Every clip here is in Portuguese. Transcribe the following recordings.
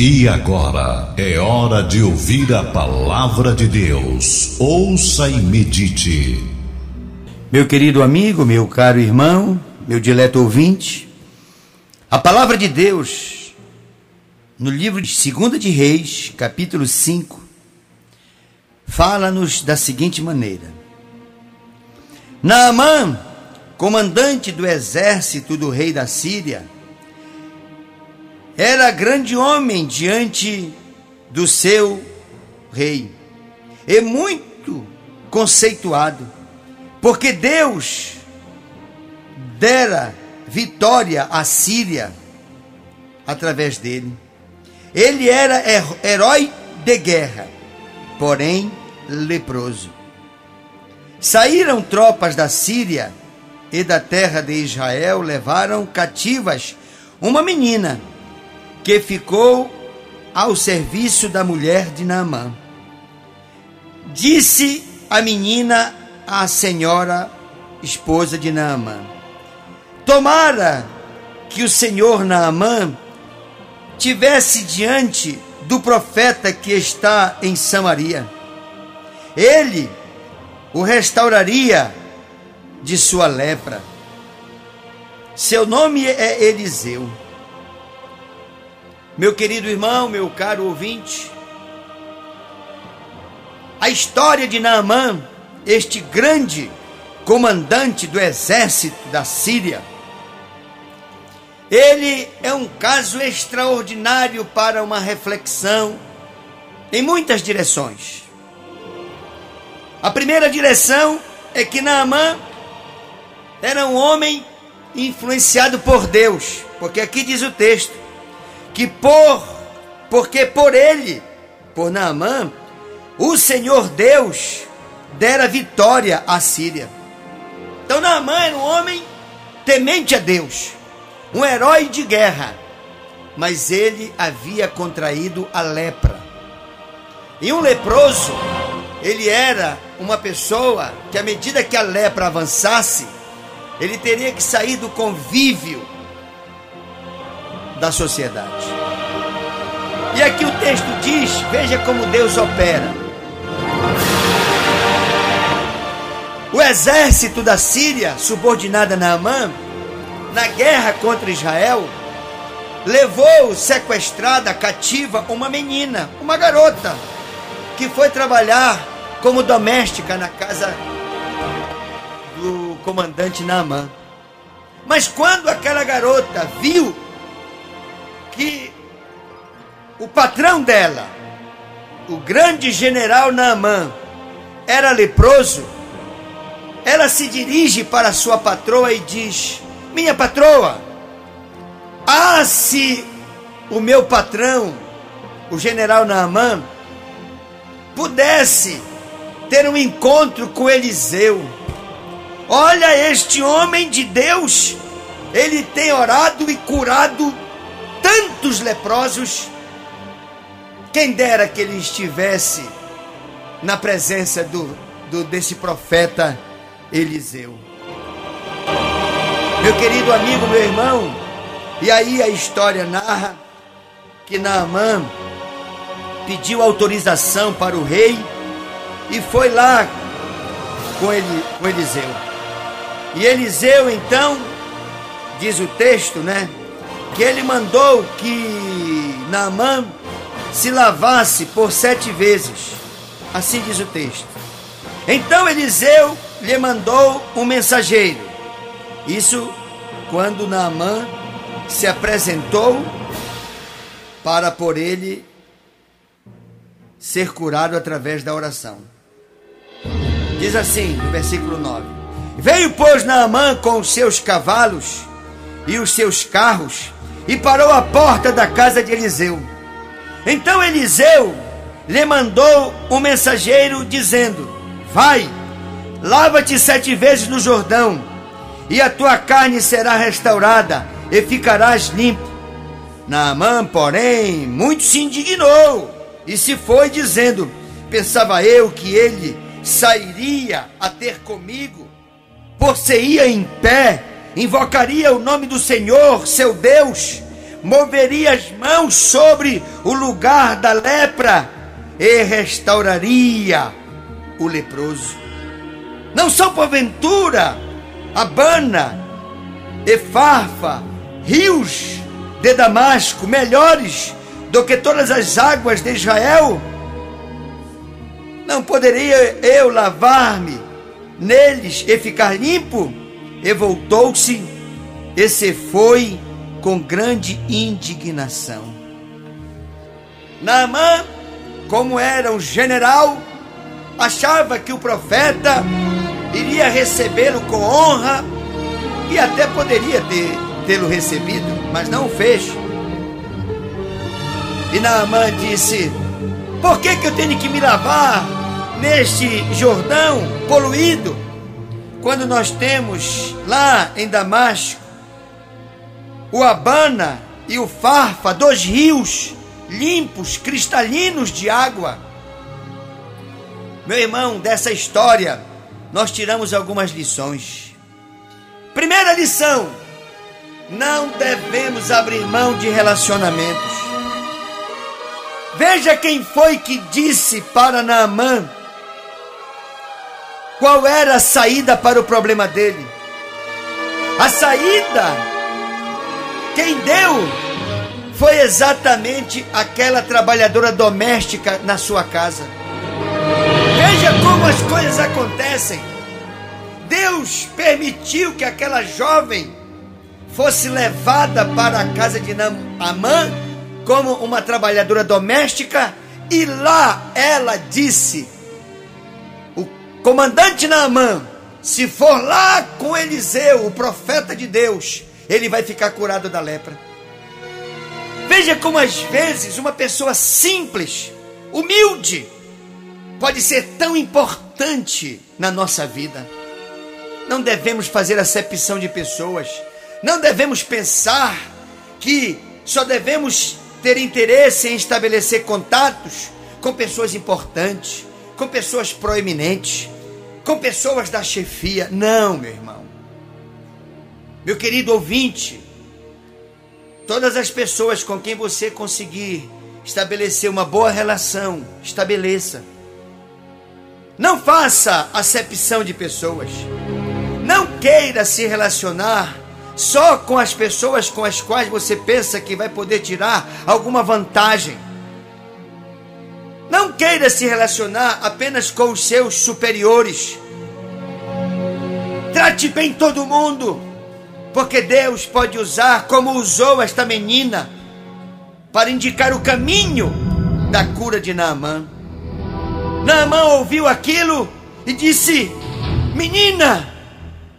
E agora é hora de ouvir a palavra de Deus. Ouça e medite. Meu querido amigo, meu caro irmão, meu dileto ouvinte, a palavra de Deus, no livro de 2 de Reis, capítulo 5, fala-nos da seguinte maneira: Naamã, comandante do exército do rei da Síria, era grande homem diante do seu rei e muito conceituado, porque Deus dera vitória à Síria através dele. Ele era herói de guerra, porém leproso. Saíram tropas da Síria e da terra de Israel, levaram cativas uma menina que ficou ao serviço da mulher de Naamã. Disse a menina à senhora esposa de Naamã: Tomara que o senhor Naamã tivesse diante do profeta que está em Samaria. Ele o restauraria de sua lepra. Seu nome é Eliseu. Meu querido irmão, meu caro ouvinte, a história de Naamã, este grande comandante do exército da Síria, ele é um caso extraordinário para uma reflexão em muitas direções. A primeira direção é que Naamã era um homem influenciado por Deus, porque aqui diz o texto que por porque por ele, por Naamã, o Senhor Deus dera vitória à Síria. Então Naamã era um homem temente a Deus, um herói de guerra, mas ele havia contraído a lepra. E um leproso, ele era uma pessoa que à medida que a lepra avançasse, ele teria que sair do convívio da sociedade. E aqui o texto diz: veja como Deus opera. O exército da Síria, subordinado a Naamã, na guerra contra Israel, levou sequestrada, cativa, uma menina, uma garota, que foi trabalhar como doméstica na casa do comandante Naamã. Mas quando aquela garota viu que o patrão dela, o grande general Naamã, era leproso, ela se dirige para sua patroa e diz: Minha patroa, ah, se o meu patrão, o general Naamã, pudesse ter um encontro com Eliseu. Olha este homem de Deus, ele tem orado e curado tantos leprosos. Quem dera que ele estivesse na presença do, do desse profeta Eliseu. Meu querido amigo, meu irmão, e aí a história narra que Naamã pediu autorização para o rei e foi lá com, ele, com Eliseu. E Eliseu então, diz o texto, né? Que ele mandou que Naamã se lavasse por sete vezes. Assim diz o texto. Então Eliseu lhe mandou um mensageiro. Isso quando Naamã se apresentou para por ele ser curado através da oração. Diz assim, no versículo 9: Veio, pois, Naamã com os seus cavalos e os seus carros e parou à porta da casa de Eliseu. Então Eliseu lhe mandou um mensageiro dizendo: Vai, lava-te sete vezes no Jordão, e a tua carne será restaurada, e ficarás limpo. Naamã, porém, muito se indignou e se foi dizendo: Pensava eu que ele sairia a ter comigo, por se ia em pé invocaria o nome do Senhor, seu Deus, moveria as mãos sobre o lugar da lepra e restauraria o leproso. Não são porventura Abana, Efarfa, rios de Damasco melhores do que todas as águas de Israel? Não poderia eu lavar-me neles e ficar limpo? E voltou-se e se foi com grande indignação. Naamã, como era um general, achava que o profeta iria recebê-lo com honra e até poderia tê-lo recebido, mas não o fez. E Naamã disse: Por que, que eu tenho que me lavar neste Jordão poluído, quando nós temos lá em Damasco o Abana e o Farfa, dois rios limpos, cristalinos de água? Meu irmão, dessa história nós tiramos algumas lições. Primeira lição: não devemos abrir mão de relacionamentos. Veja quem foi que disse para Naamã qual era a saída para o problema dele. A saída, quem deu, foi exatamente aquela trabalhadora doméstica na sua casa. Veja como as coisas acontecem. Deus permitiu que aquela jovem fosse levada para a casa de Amã como uma trabalhadora doméstica e lá ela disse: comandante Naamã, se for lá com Eliseu, o profeta de Deus, ele vai ficar curado da lepra. Veja como às vezes uma pessoa simples, humilde, pode ser tão importante na nossa vida. Não devemos fazer acepção de pessoas. Não devemos pensar que só devemos ter interesse em estabelecer contatos com pessoas importantes, com pessoas proeminentes, com pessoas da chefia. Não, meu irmão. Meu querido ouvinte, todas as pessoas com quem você conseguir estabelecer uma boa relação, estabeleça. Não faça acepção de pessoas. Não queira se relacionar só com as pessoas com as quais você pensa que vai poder tirar alguma vantagem. Não queira se relacionar apenas com os seus superiores. Trate bem todo mundo, porque Deus pode usar como usou esta menina para indicar o caminho da cura de Naamã. Naamã ouviu aquilo e disse: Menina,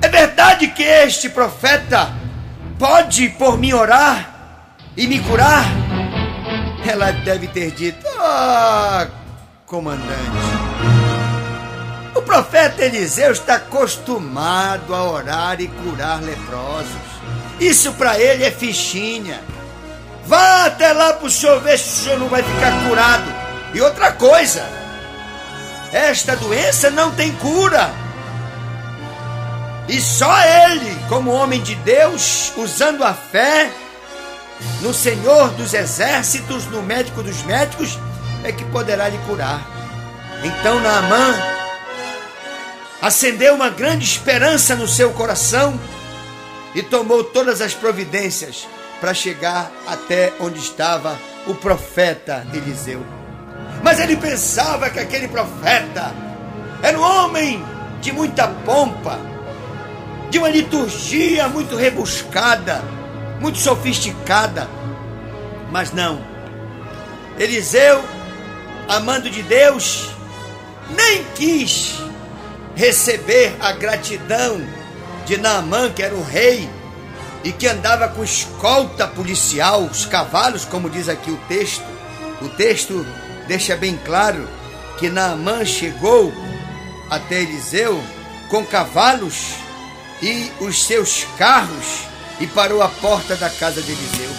é verdade que este profeta pode por mim orar e me curar? Ela deve ter dito: Ah, comandante. O profeta Eliseu está acostumado a orar e curar leprosos. Isso para ele é fichinha. Vá até lá para o senhor ver se o senhor não vai ficar curado. E outra coisa, esta doença não tem cura. E só ele, como homem de Deus, usando a fé no Senhor dos exércitos, no médico dos médicos, é que poderá lhe curar. Então Naamã acendeu uma grande esperança no seu coração e tomou todas as providências para chegar até onde estava o profeta Eliseu. Mas ele pensava que aquele profeta era um homem de muita pompa, de uma liturgia muito rebuscada, muito sofisticada. Mas não. Eliseu, amando de Deus, nem quis receber a gratidão de Naamã, que era o rei e que andava com escolta policial, os cavalos, como diz aqui o texto. O texto deixa bem claro que Naamã chegou até Eliseu com cavalos e os seus carros e parou à porta da casa de Eliseu.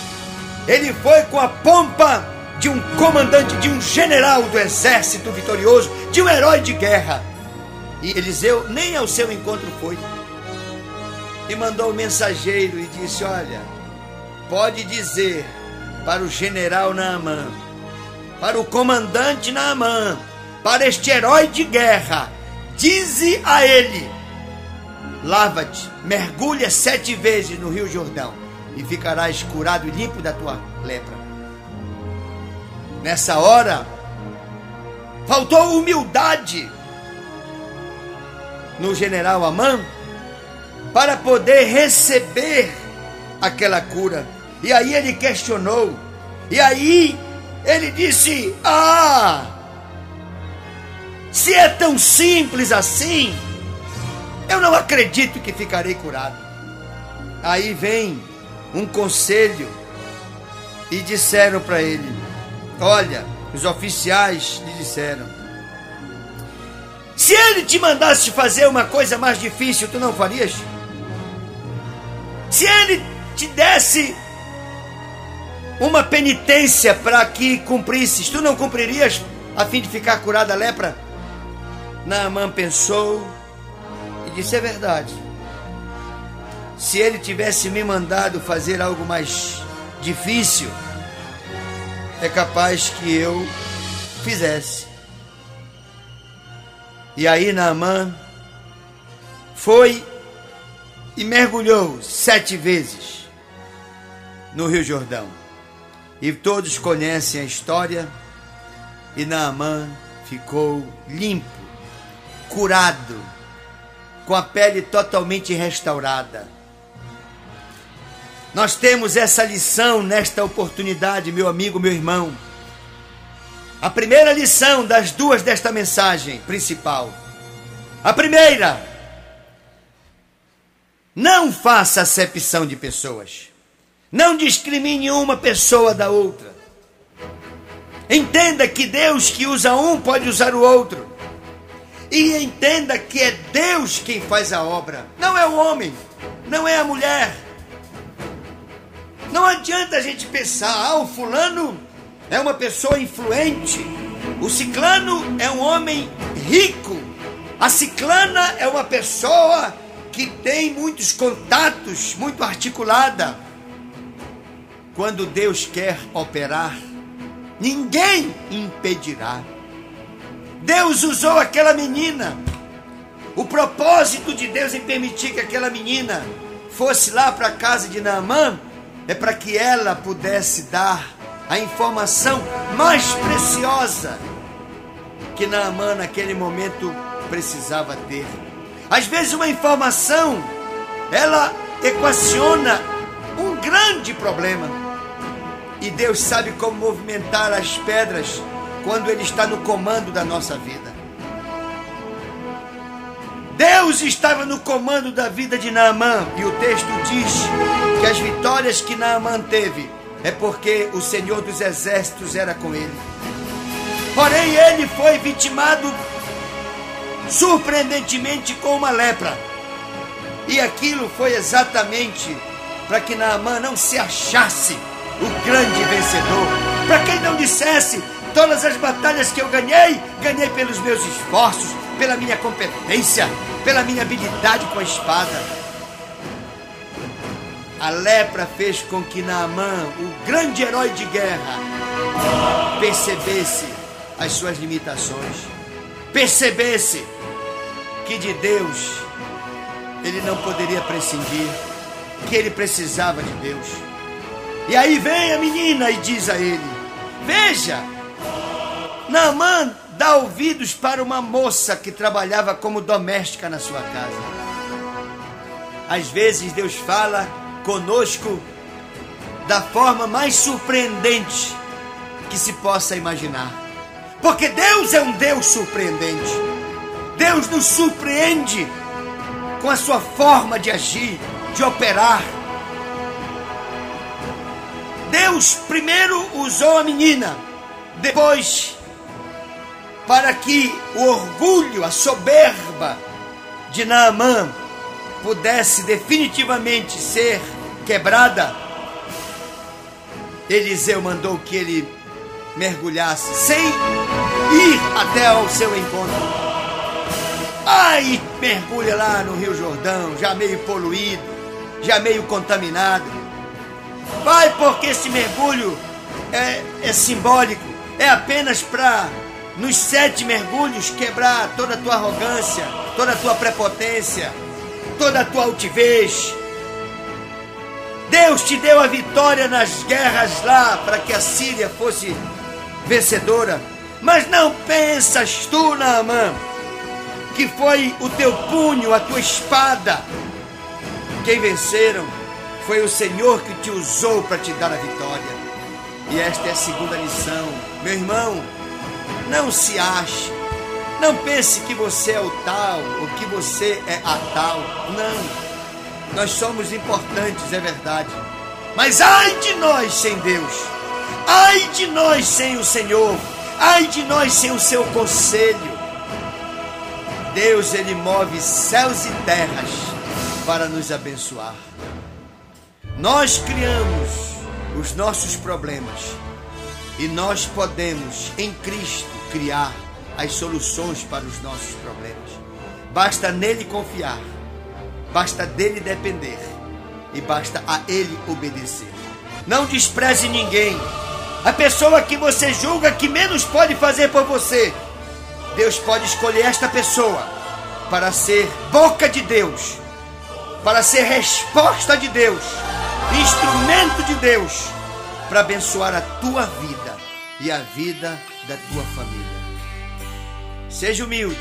Ele foi com a pompa de um comandante, de um general do exército vitorioso, de um herói de guerra. E Eliseu nem ao seu encontro foi. E mandou o mensageiro e disse: Olha, pode dizer para o general Naamã, para o comandante Naamã, para este herói de guerra, dize a ele: lava-te, mergulha sete vezes no Rio Jordão e ficarás curado e limpo da tua lepra. Nessa hora, faltou humildade no general Amã para poder receber aquela cura. E aí ele questionou. E aí ele disse: Ah, se é tão simples assim, eu não acredito que ficarei curado. Aí vem um conselho e disseram para ele: Olha, os oficiais lhe disseram: Se ele te mandasse fazer uma coisa mais difícil, tu não farias? Se ele te desse uma penitência para que cumprisses, tu não cumpririas a fim de ficar curada a lepra? Naamã pensou disse: É verdade. Se ele tivesse me mandado fazer algo mais difícil, é capaz que eu fizesse. E aí Naamã foi e mergulhou sete vezes no Rio Jordão. E todos conhecem a história. E Naamã ficou limpo, curado, com a pele totalmente restaurada. Nós temos essa lição nesta oportunidade, meu amigo, meu irmão. A primeira lição das duas desta mensagem principal. A primeira, não faça acepção de pessoas. Não discrimine uma pessoa da outra. Entenda que Deus que usa um pode usar o outro. E entenda que é Deus quem faz a obra, não é o homem, não é a mulher. Não adianta a gente pensar, ah, o fulano é uma pessoa influente, o ciclano é um homem rico, a ciclana é uma pessoa que tem muitos contatos, muito articulada. Quando Deus quer operar, ninguém impedirá. Deus usou aquela menina. O propósito de Deus em permitir que aquela menina fosse lá para a casa de Naamã é para que ela pudesse dar a informação mais preciosa que Naamã naquele momento precisava ter. Às vezes uma informação ela equaciona um grande problema. E Deus sabe como movimentar as pedras quando ele está no comando da nossa vida. Deus estava no comando da vida de Naamã, e o texto diz que as vitórias que Naamã teve é porque o Senhor dos exércitos era com ele. Porém, ele foi vitimado surpreendentemente com uma lepra. E aquilo foi exatamente para que Naamã não se achasse o grande vencedor, para que ele não dissesse: todas as batalhas que eu ganhei, ganhei pelos meus esforços, pela minha competência, pela minha habilidade com a espada. A lepra fez com que Naamã, o grande herói de guerra, percebesse as suas limitações, percebesse que de Deus ele não poderia prescindir, que ele precisava de Deus. E aí vem a menina e diz a ele: Veja, Naamã dá ouvidos para uma moça que trabalhava como doméstica na sua casa. Às vezes Deus fala conosco da forma mais surpreendente que se possa imaginar. Porque Deus é um Deus surpreendente. Deus nos surpreende com a sua forma de agir, de operar. Deus primeiro usou a menina, depois, para que o orgulho, a soberba de Naamã pudesse definitivamente ser quebrada, Eliseu mandou que ele mergulhasse sem ir até ao seu encontro. Aí mergulha lá no Rio Jordão, já meio poluído, já meio contaminado. Vai porque esse mergulho é, é simbólico, é apenas para nos sete mergulhos quebrar toda a tua arrogância, toda a tua prepotência, toda a tua altivez. Deus te deu a vitória nas guerras lá para que a Síria fosse vencedora. Mas não pensas tu, Naamã, que foi o teu punho, a tua espada. Quem venceram foi o Senhor que te usou para te dar a vitória. E esta é a segunda lição. Meu irmão, não se ache. Não pense que você é o tal ou que você é a tal. Não. Nós somos importantes, é verdade. Mas ai de nós sem Deus. Ai de nós sem o Senhor. Ai de nós sem o seu conselho. Deus, ele move céus e terras para nos abençoar. Nós criamos os nossos problemas e nós podemos, em Cristo, criar as soluções para os nossos problemas. Basta nele confiar, basta dele depender e basta a ele obedecer. Não despreze ninguém. A pessoa que você julga que menos pode fazer por você, Deus pode escolher esta pessoa para ser boca de Deus, para ser resposta de Deus, instrumento de Deus para abençoar a tua vida e a vida da tua família. Seja humilde,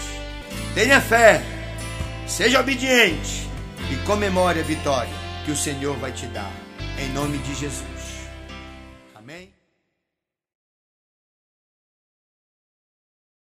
tenha fé, seja obediente e comemore a vitória que o Senhor vai te dar. Em nome de Jesus.